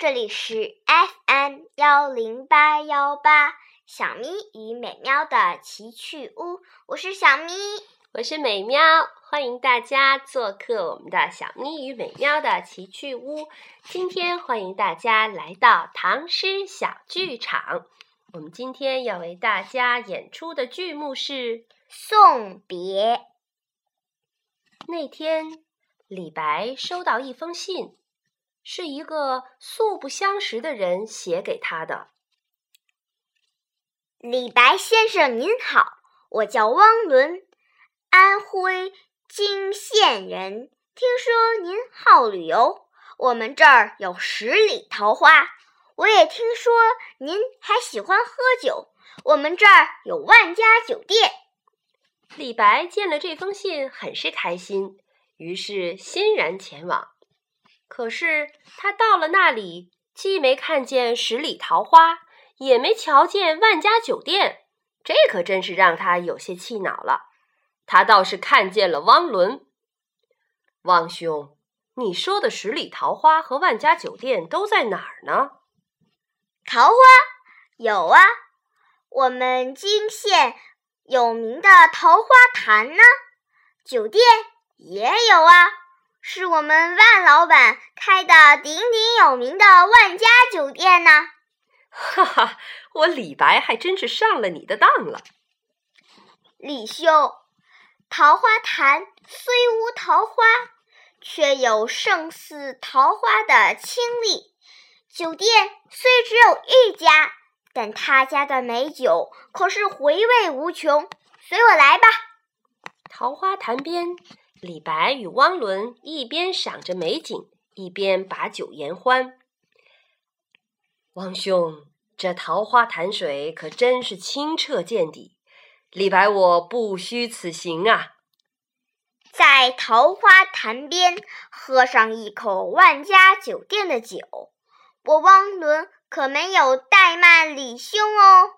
这里是 FM 幺零八幺八小咪与美喵的奇趣屋，我是小咪，我是美喵，欢迎大家做客我们的小咪与美喵的奇趣屋。今天欢迎大家来到唐诗小剧场，我们今天要为大家演出的剧目是《送别》。那天，李白收到一封信。是一个素不相识的人写给他的。李白先生您好，我叫汪伦，安徽泾县人。听说您好旅游，我们这儿有十里桃花。我也听说您还喜欢喝酒，我们这儿有万家酒店。李白见了这封信，很是开心，于是欣然前往。可是他到了那里，既没看见十里桃花，也没瞧见万家酒店，这可真是让他有些气恼了。他倒是看见了汪伦。汪兄，你说的十里桃花和万家酒店都在哪儿呢？桃花有啊，我们泾县有名的桃花潭呢。酒店也有啊。是我们万老板开的鼎鼎有名的万家酒店呢。哈哈，我李白还真是上了你的当了。李兄，桃花潭虽无桃花，却有胜似桃花的清丽。酒店虽只有一家，但他家的美酒可是回味无穷。随我来吧。桃花潭边。李白与汪伦一边赏着美景，一边把酒言欢。汪兄，这桃花潭水可真是清澈见底，李白我不虚此行啊！在桃花潭边喝上一口万家酒店的酒，我汪伦可没有怠慢李兄哦。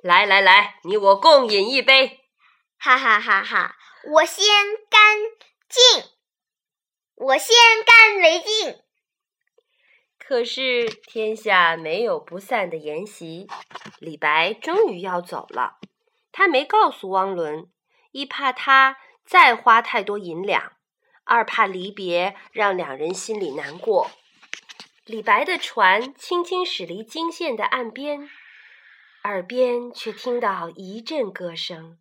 来来来，你我共饮一杯！哈哈哈哈！我先干净，我先干为敬。可是天下没有不散的筵席，李白终于要走了。他没告诉汪伦，一怕他再花太多银两，二怕离别让两人心里难过。李白的船轻轻驶离泾县的岸边，耳边却听到一阵歌声。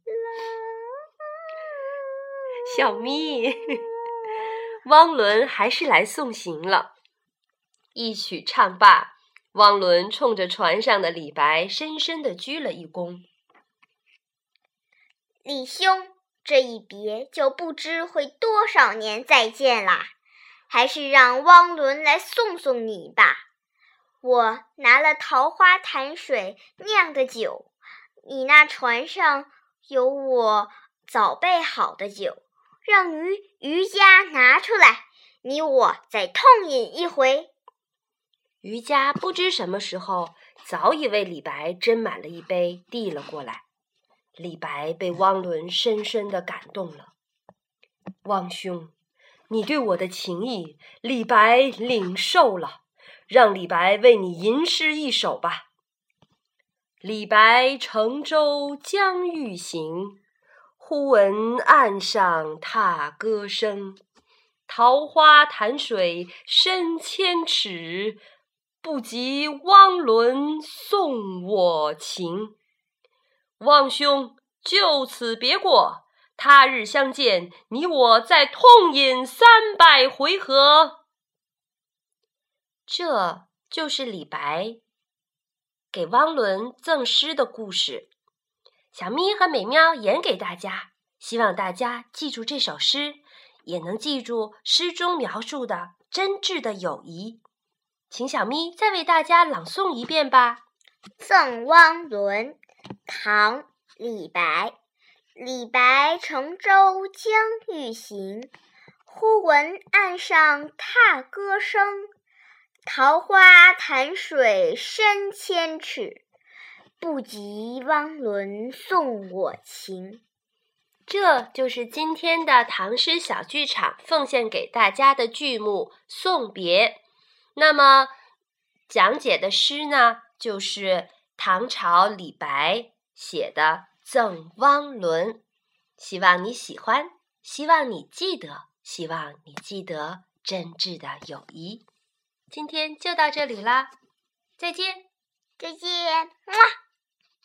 小咪，汪伦还是来送行了。一曲唱罢，汪伦冲着船上的李白深深的鞠了一躬。李兄，这一别就不知会多少年再见啦，还是让汪伦来送送你吧。我拿了桃花潭水酿的酒，你那船上有我早备好的酒。让于余家拿出来，你我再痛饮一回。余家不知什么时候早已为李白斟满了一杯，递了过来。李白被汪伦深深的感动了。汪兄，你对我的情谊，李白领受了，让李白为你吟诗一首吧。李白乘舟将欲行。忽闻岸上踏歌声，桃花潭水深千尺，不及汪伦送我情。汪兄，就此别过，他日相见，你我再痛饮三百回合。这就是李白给汪伦赠诗的故事。小咪和美喵演给大家，希望大家记住这首诗，也能记住诗中描述的真挚的友谊。请小咪再为大家朗诵一遍吧。《赠汪伦》唐·李白。李白乘舟将欲行，忽闻岸上踏歌声。桃花潭水深千尺。不及汪伦送我情，这就是今天的唐诗小剧场奉献给大家的剧目《送别》。那么，讲解的诗呢，就是唐朝李白写的《赠汪伦》，希望你喜欢，希望你记得，希望你记得真挚的友谊。今天就到这里啦，再见，再见，么。